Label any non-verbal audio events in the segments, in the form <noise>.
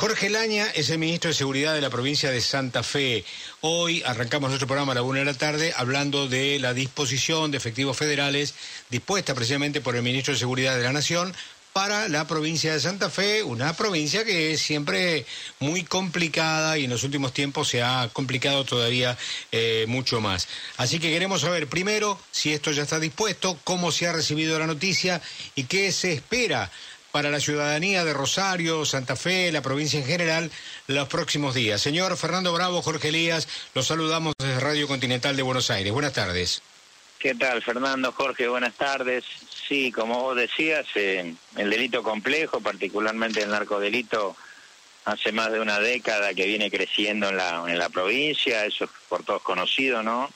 Jorge Laña es el ministro de Seguridad de la provincia de Santa Fe. Hoy arrancamos nuestro programa a la una de la tarde hablando de la disposición de efectivos federales dispuesta precisamente por el ministro de Seguridad de la Nación para la provincia de Santa Fe, una provincia que es siempre muy complicada y en los últimos tiempos se ha complicado todavía eh, mucho más. Así que queremos saber primero si esto ya está dispuesto, cómo se ha recibido la noticia y qué se espera para la ciudadanía de Rosario, Santa Fe, la provincia en general, los próximos días. Señor Fernando Bravo, Jorge Elías, los saludamos desde Radio Continental de Buenos Aires. Buenas tardes. ¿Qué tal, Fernando? Jorge, buenas tardes. Sí, como vos decías, el delito complejo, particularmente el narcodelito, hace más de una década que viene creciendo en la, en la provincia, eso es por todos conocido, ¿no?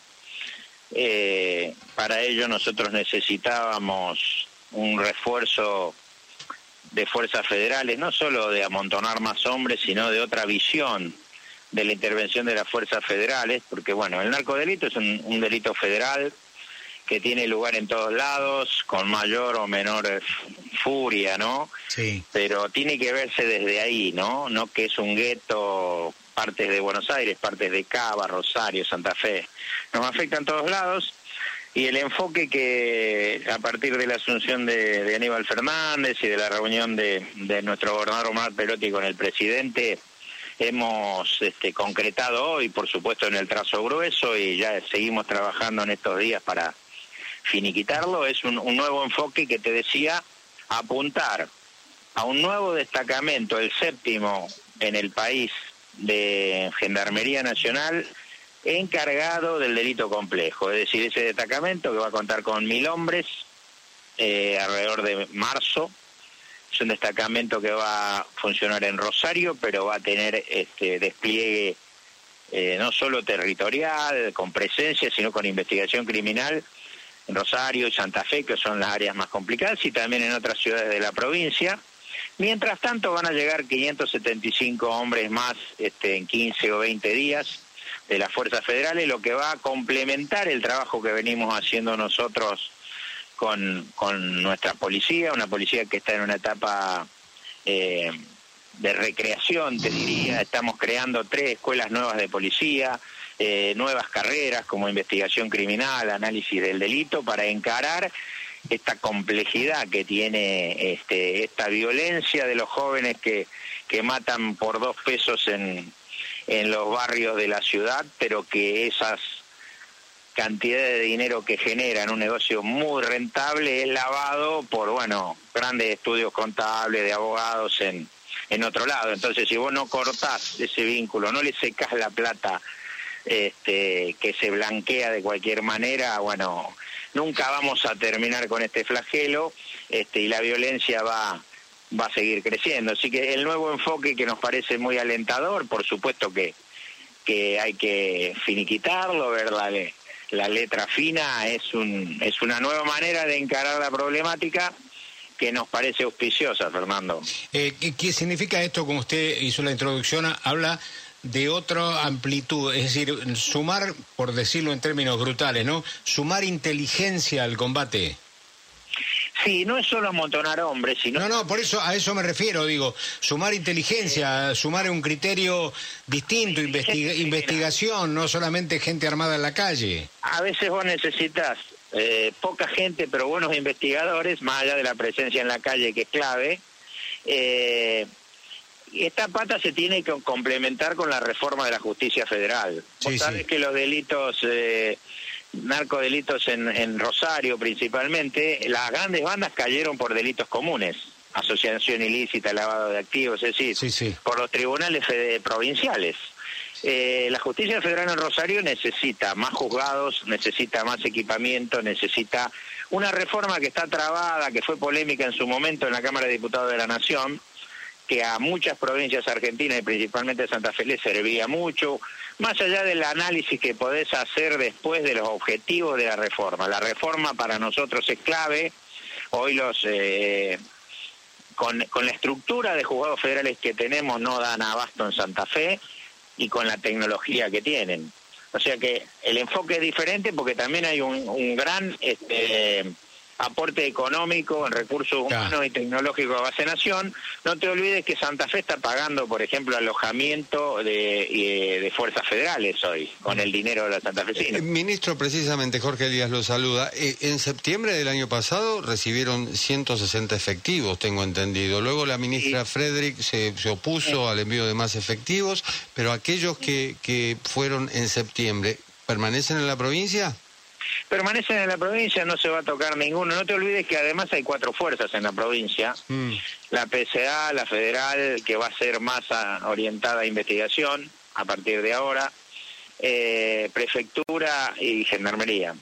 Eh, para ello nosotros necesitábamos un refuerzo de fuerzas federales, no solo de amontonar más hombres, sino de otra visión de la intervención de las fuerzas federales, porque bueno, el narcodelito es un, delito federal que tiene lugar en todos lados, con mayor o menor furia, ¿no? Sí. Pero tiene que verse desde ahí, ¿no? No que es un gueto, partes de Buenos Aires, partes de Cava, Rosario, Santa Fe. Nos afecta en todos lados y el enfoque que a partir de la asunción de, Aníbal Fernández y de la reunión de, nuestro gobernador Omar Perotti con el presidente hemos este, concretado hoy, por supuesto en el trazo grueso y ya seguimos trabajando en estos días para finiquitarlo, es un nuevo enfoque que te decía apuntar a un nuevo destacamento, el séptimo en el país de Gendarmería Nacional, encargado del delito complejo, es decir, ese destacamento que va a contar con mil hombres eh, alrededor de marzo. Es un destacamento que va a funcionar en Rosario, pero va a tener este despliegue eh, no solo territorial, con presencia, sino con investigación criminal en Rosario y Santa Fe, que son las áreas más complicadas, y también en otras ciudades de la provincia. Mientras tanto van a llegar 575 hombres más este, en 15 o 20 días de las fuerzas federales, lo que va a complementar el trabajo que venimos haciendo nosotros con, con nuestra policía, una policía que está en una etapa eh, de recreación, te diría, estamos creando tres escuelas nuevas de policía, eh, nuevas carreras como investigación criminal, análisis del delito, para encarar esta complejidad que tiene este, esta violencia de los jóvenes que, que matan por dos pesos en, en los barrios de la ciudad, pero que esas cantidades de dinero que generan un negocio muy rentable es lavado por, bueno, grandes estudios contables de abogados en, en otro lado. Entonces, si vos no cortás ese vínculo, no le secás la plata este, que se blanquea de cualquier manera, bueno, nunca vamos a terminar con este flagelo este, y la violencia va va a seguir creciendo. Así que el nuevo enfoque que nos parece muy alentador, por supuesto que, que hay que finiquitarlo, ver la, la letra fina, es, un, es una nueva manera de encarar la problemática que nos parece auspiciosa, Fernando. Eh, ¿Qué significa esto, como usted hizo la introducción, habla de otra amplitud, es decir, sumar, por decirlo en términos brutales, ¿no? Sumar inteligencia al combate. Sí, no es solo amontonar hombres, sino... No, no, por eso a eso me refiero, digo, sumar inteligencia, sumar un criterio distinto, investigación, no solamente gente armada en la calle. A veces vos necesitas eh, poca gente, pero buenos investigadores, más allá de la presencia en la calle, que es clave. Eh, esta pata se tiene que complementar con la reforma de la justicia federal. Vos sabés que los delitos... Eh, narcodelitos en, en Rosario principalmente, las grandes bandas cayeron por delitos comunes, asociación ilícita, lavado de activos, es decir, por los tribunales provinciales. Eh, la justicia federal en Rosario necesita más juzgados, necesita más equipamiento, necesita una reforma que está trabada, que fue polémica en su momento en la Cámara de Diputados de la Nación, que a muchas provincias argentinas y principalmente Santa Fe le servía mucho, más allá del análisis que podés hacer después de los objetivos de la reforma. La reforma para nosotros es clave, hoy los... Eh, con, con la estructura de juzgados federales que tenemos no dan abasto en Santa Fe y con la tecnología que tienen. O sea que el enfoque es diferente porque también hay un, un gran este, aporte económico en recursos humanos y tecnológicos a base nación. No te olvides que Santa Fe está pagando, por ejemplo, alojamiento de, de fuerzas federales hoy, con el dinero de la Santa Fe. Eh, ministro, precisamente, Jorge Elías lo saluda. Eh, en septiembre del año pasado recibieron 160 efectivos, tengo entendido. Luego la ministra Frederick se, opuso al envío de más efectivos, pero aquellos que, que fueron en septiembre, ¿permanecen en la provincia? Permanecen en la provincia, no se va a tocar ninguno. No te olvides que además hay cuatro fuerzas en la provincia. Mm. La PCA, la federal, que va a ser más orientada a investigación a partir de ahora, eh, prefectura y gendarmería.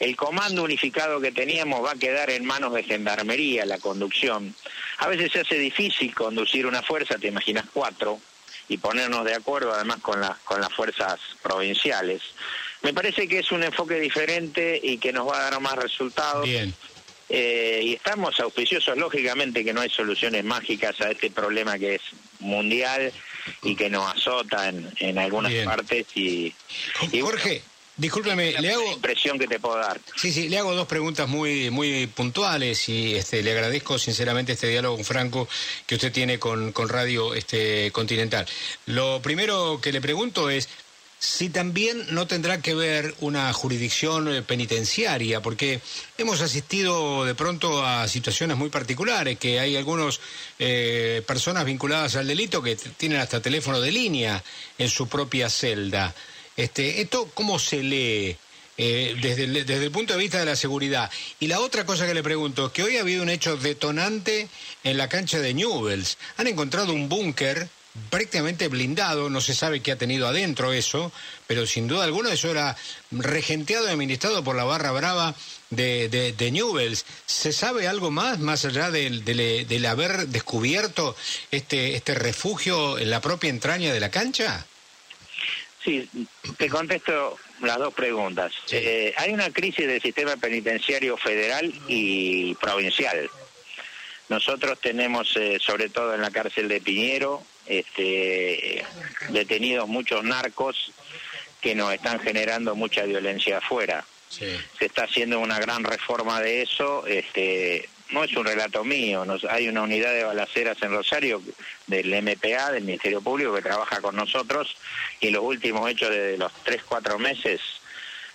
El comando unificado que teníamos va a quedar en manos de gendarmería, la conducción. A veces se hace difícil conducir una fuerza, te imaginas cuatro, y ponernos de acuerdo además con, con las fuerzas provinciales. Me parece que es un enfoque diferente y que nos va a dar más resultados. Bien. Eh, y estamos auspiciosos, lógicamente que no hay soluciones mágicas a este problema que es mundial y que nos azota en, en algunas partes. Y, Jorge, discúlpeme, le hago... impresión que te puedo dar. Sí, sí, le hago dos preguntas muy, muy puntuales y este, le agradezco sinceramente este diálogo franco que usted tiene con, con Radio este, Continental. Lo primero que le pregunto es, si también no tendrá que ver una jurisdicción eh, penitenciaria, porque hemos asistido de pronto a situaciones muy particulares, que hay algunas eh, personas vinculadas al delito que tienen hasta teléfono de línea en su propia celda. Este, ¿Esto cómo se lee? Eh, desde, el, desde el punto de vista de la seguridad. Y la otra cosa que le pregunto, que hoy ha habido un hecho detonante en la cancha de Newells. Han encontrado un búnker prácticamente blindado, no se sabe qué ha tenido adentro eso, pero sin duda alguna eso era regenteado y administrado por la barra brava de, de, Newells. ¿Se sabe algo más, más allá del, del, haber descubierto este, este refugio en la propia entraña de la cancha? Sí, te contesto las dos preguntas. Eh, hay una crisis del sistema penitenciario federal y provincial. Nosotros tenemos, eh, sobre todo en la cárcel de Piñero, este, detenidos muchos narcos que nos están generando mucha violencia afuera. Se está haciendo una gran reforma de eso. Este, no es un relato mío, hay una unidad de balaceras en Rosario del MPA, del Ministerio Público, que trabaja con nosotros y los últimos hechos de los tres, cuatro meses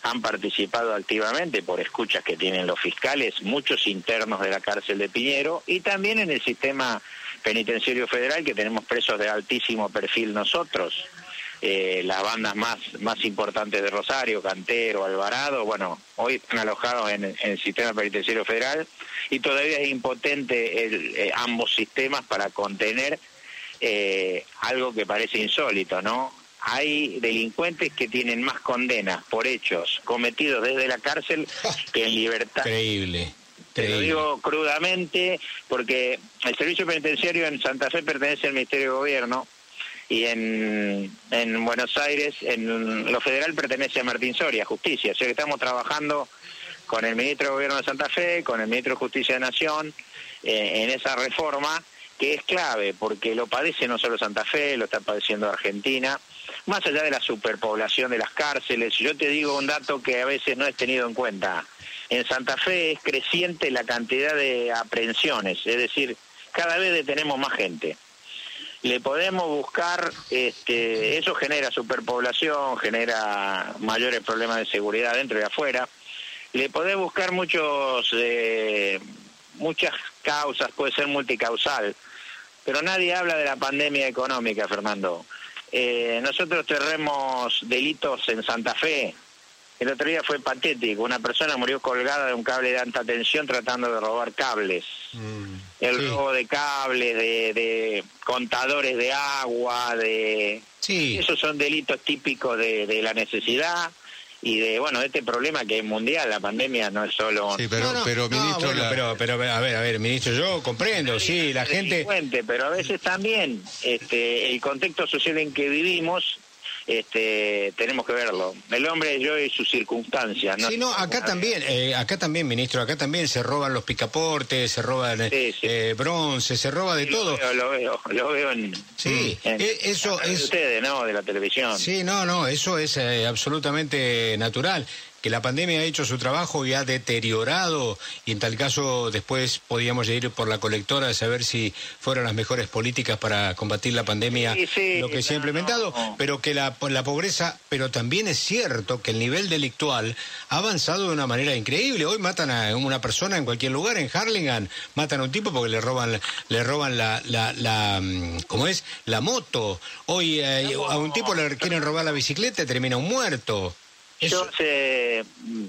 han participado activamente por escuchas que tienen los fiscales, muchos internos de la cárcel de Piñero y también en el sistema penitenciario federal que tenemos presos de altísimo perfil nosotros. Eh, las bandas más, más importantes de Rosario, Cantero, Alvarado, bueno, hoy están alojados en, el sistema penitenciario federal y todavía es impotente el, eh, ambos sistemas para contener eh, algo que parece insólito, ¿no? Hay delincuentes que tienen más condenas por hechos cometidos desde la cárcel que en libertad. Increíble. Te lo digo crudamente porque el servicio penitenciario en Santa Fe pertenece al Ministerio de Gobierno y en, en Buenos Aires, en lo federal pertenece a Martín Soria, Justicia. O sea que estamos trabajando con el ministro de Gobierno de Santa Fe, con el ministro de Justicia de Nación, eh, en esa reforma que es clave porque lo padece no solo Santa Fe, lo está padeciendo Argentina, más allá de la superpoblación de las cárceles. Yo te digo un dato que a veces no es tenido en cuenta en Santa Fe es creciente la cantidad de aprehensiones, es decir, cada vez detenemos más gente. Le podemos buscar, este, eso genera superpoblación, genera mayores problemas de seguridad dentro y afuera. Le podemos buscar muchos, eh, muchas causas, puede ser multicausal, pero nadie habla de la pandemia económica, Fernando. Eh, nosotros tenemos delitos en Santa Fe, el otro día fue patético, una persona murió colgada de un cable de alta tensión tratando de robar cables. Mm, el robo de cables, de, contadores de agua, de... Sí. Esos son delitos típicos de, la necesidad y de bueno este problema que es mundial la pandemia no es solo sí pero pero ministro pero, pero a ver a ver ministro yo comprendo sí la gente pero a veces también este el contexto social en que vivimos este, tenemos que verlo. El hombre yo y sus circunstancias. ¿no? Sí, no, acá también, eh, acá también, ministro, acá también se roban los picaportes, se roban eh, bronce, se roba de todo. Lo veo, lo veo, en... Sí, eh, eso es... ustedes, ¿no? De la televisión. Sí, no, no, eso es absolutamente natural. Que la pandemia ha hecho su trabajo y ha deteriorado, y en tal caso después podíamos ir por la colectora de saber si fueron las mejores políticas para combatir la pandemia lo que se ha implementado, pero que la, la pobreza, pero también es cierto que el nivel delictual ha avanzado de una manera increíble. Hoy matan a una persona en cualquier lugar, en Harlingham, matan a un tipo porque le roban, le roban la, la, la mm, ¿cómo es? La moto. Hoy eh, a un tipo le quieren robar la bicicleta y termina un muerto. Yo, sé,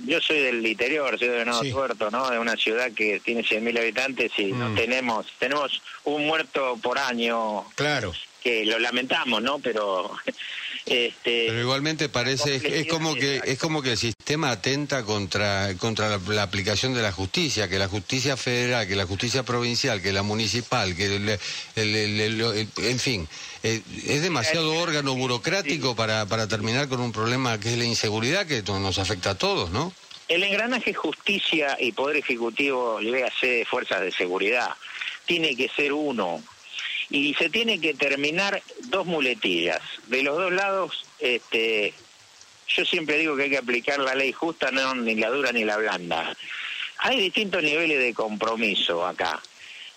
yo soy del interior, soy de Nuevo Puerto, ¿no? De una ciudad que tiene 100.000 habitantes y no mm. tenemos tenemos un muerto por año. Claro. Que lo lamentamos, ¿no? Pero este, Pero igualmente parece es, como que es como que el sistema atenta contra contra la, aplicación de la justicia, que la justicia federal, que la justicia provincial, que la municipal, que el, en fin, eh, es demasiado órgano burocrático para para terminar con un problema que es la inseguridad que nos afecta a todos, ¿no? El engranaje justicia y poder ejecutivo, le de fuerzas de seguridad, tiene que ser uno y se tiene que terminar dos muletillas. De los dos lados, este, yo siempre digo que hay que aplicar la ley justa, no ni la dura ni la blanda. Hay distintos niveles de compromiso acá.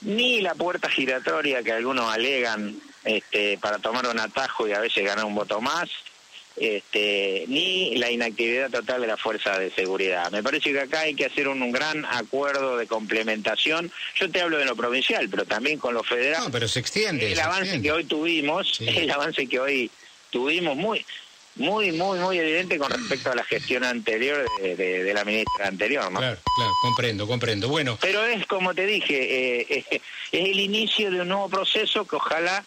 Ni la puerta giratoria que algunos alegan este, para tomar un atajo y a veces ganar un voto más, este, ni la inactividad total de la fuerza de seguridad. Me parece que acá hay que hacer un, gran acuerdo de complementación. Yo te hablo de lo provincial, pero también con lo federal. No, pero se extiende. El avance que hoy tuvimos, <laughs> el avance que hoy tuvimos muy muy, muy, muy evidente con respecto a la gestión anterior de, la ministra anterior, ¿no? Claro, claro, comprendo, comprendo. Bueno. Pero es, como te dije, eh, <laughs> es el inicio de un nuevo proceso que ojalá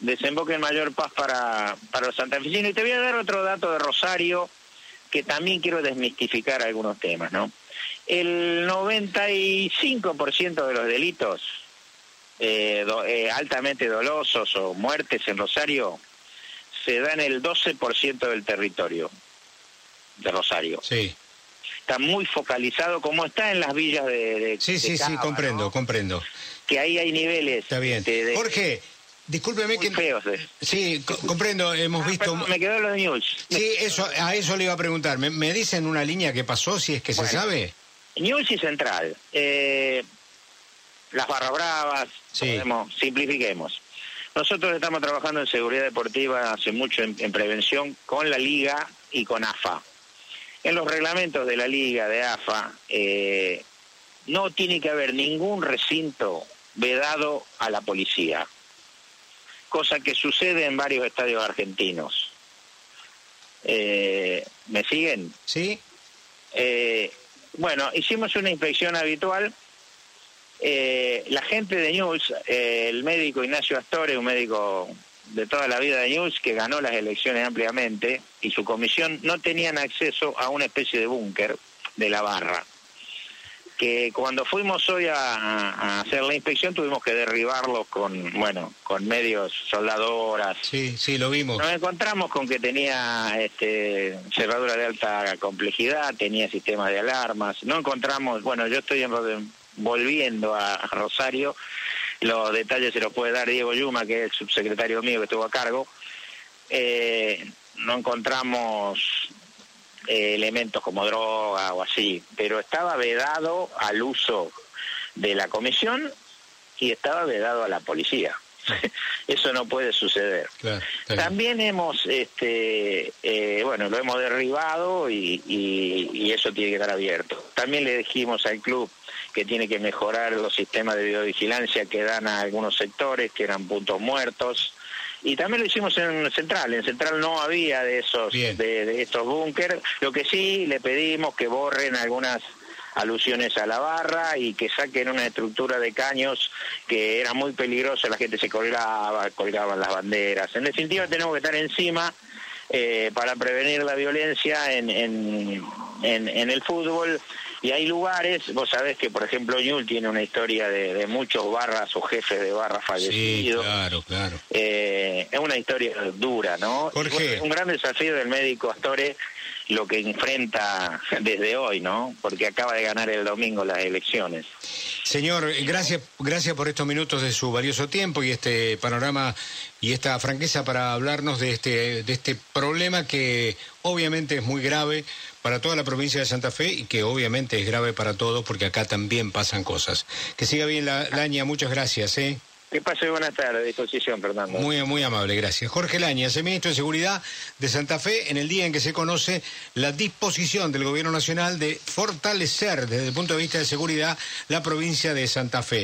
desemboque en mayor paz para, para los santafesinos. Y te voy a dar otro dato de Rosario que también quiero desmistificar algunos temas, ¿no? El 95% de los delitos eh, eh, altamente dolosos o muertes en Rosario se dan en el 12% del territorio de Rosario. Sí. Está muy focalizado, como está en las villas de... sí, sí, sí, comprendo, comprendo. Que ahí hay niveles... Está bien. Jorge, Discúlpeme que... Sí, comprendo, hemos ah, visto... me quedó lo de News. Sí, eso, a eso le iba a preguntar. ¿Me, dicen una línea que pasó, si es que se sabe? News y Central. Eh, las barra bravas, simplifiquemos. Nosotros estamos trabajando en seguridad deportiva hace mucho en, prevención con la Liga y con AFA. En los reglamentos de la Liga, de AFA, eh, no tiene que haber ningún recinto vedado a la policía cosa que sucede en varios estadios argentinos. Eh, ¿Me siguen? Sí. Eh, bueno, hicimos una inspección habitual. Eh, la gente de News, el médico Ignacio Astore, un médico de toda la vida de News, que ganó las elecciones ampliamente, y su comisión no tenían acceso a una especie de búnker de la barra que cuando fuimos hoy a, hacer la inspección tuvimos que derribarlos con, bueno, con medios soldadoras. Sí, sí, lo vimos. Nos encontramos con que tenía este, cerradura de alta complejidad, tenía sistemas de alarmas. No encontramos, bueno, yo estoy volviendo a Rosario, los detalles se los puede dar Diego Yuma, que es el subsecretario mío que estuvo a cargo. Eh, no encontramos eh, elementos como droga o así, pero estaba vedado al uso de la comisión y estaba vedado a la policía. <laughs> Eso no puede suceder. También hemos, este, eh, bueno, lo hemos derribado y, y, eso tiene que estar abierto. También le dijimos al club que tiene que mejorar los sistemas de videovigilancia que dan a algunos sectores, que eran puntos muertos. Y también lo hicimos en Central. En Central no había de esos de, estos búnker. Lo que sí le pedimos que borren algunas alusiones a la barra y que saquen una estructura de caños que era muy peligrosa, la gente se colgaba, colgaban las banderas. En definitiva tenemos que estar encima eh, para prevenir la violencia en, en, en el fútbol y hay lugares, vos sabés que por ejemplo Ñul tiene una historia de, muchos barras o jefes de barras fallecidos. Sí, claro, claro. Eh, es una historia dura, ¿no? Es un gran desafío del médico Astore lo que enfrenta <laughs> desde hoy, ¿no? Porque acaba de ganar el domingo las elecciones. Señor, gracias, gracias por estos minutos de su valioso tiempo y este panorama y esta franqueza para hablarnos de este, de este problema que obviamente es muy grave para toda la provincia de Santa Fe y que obviamente es grave para todos porque acá también pasan cosas. Que siga bien la Laña, muchas gracias. ¿eh? Que pase buenas tardes, a disposición, Fernando. Muy, muy amable, gracias. Jorge Lañas, el ministro de Seguridad de Santa Fe, en el día en que se conoce la disposición del Gobierno Nacional de fortalecer desde el punto de vista de seguridad la provincia de Santa Fe.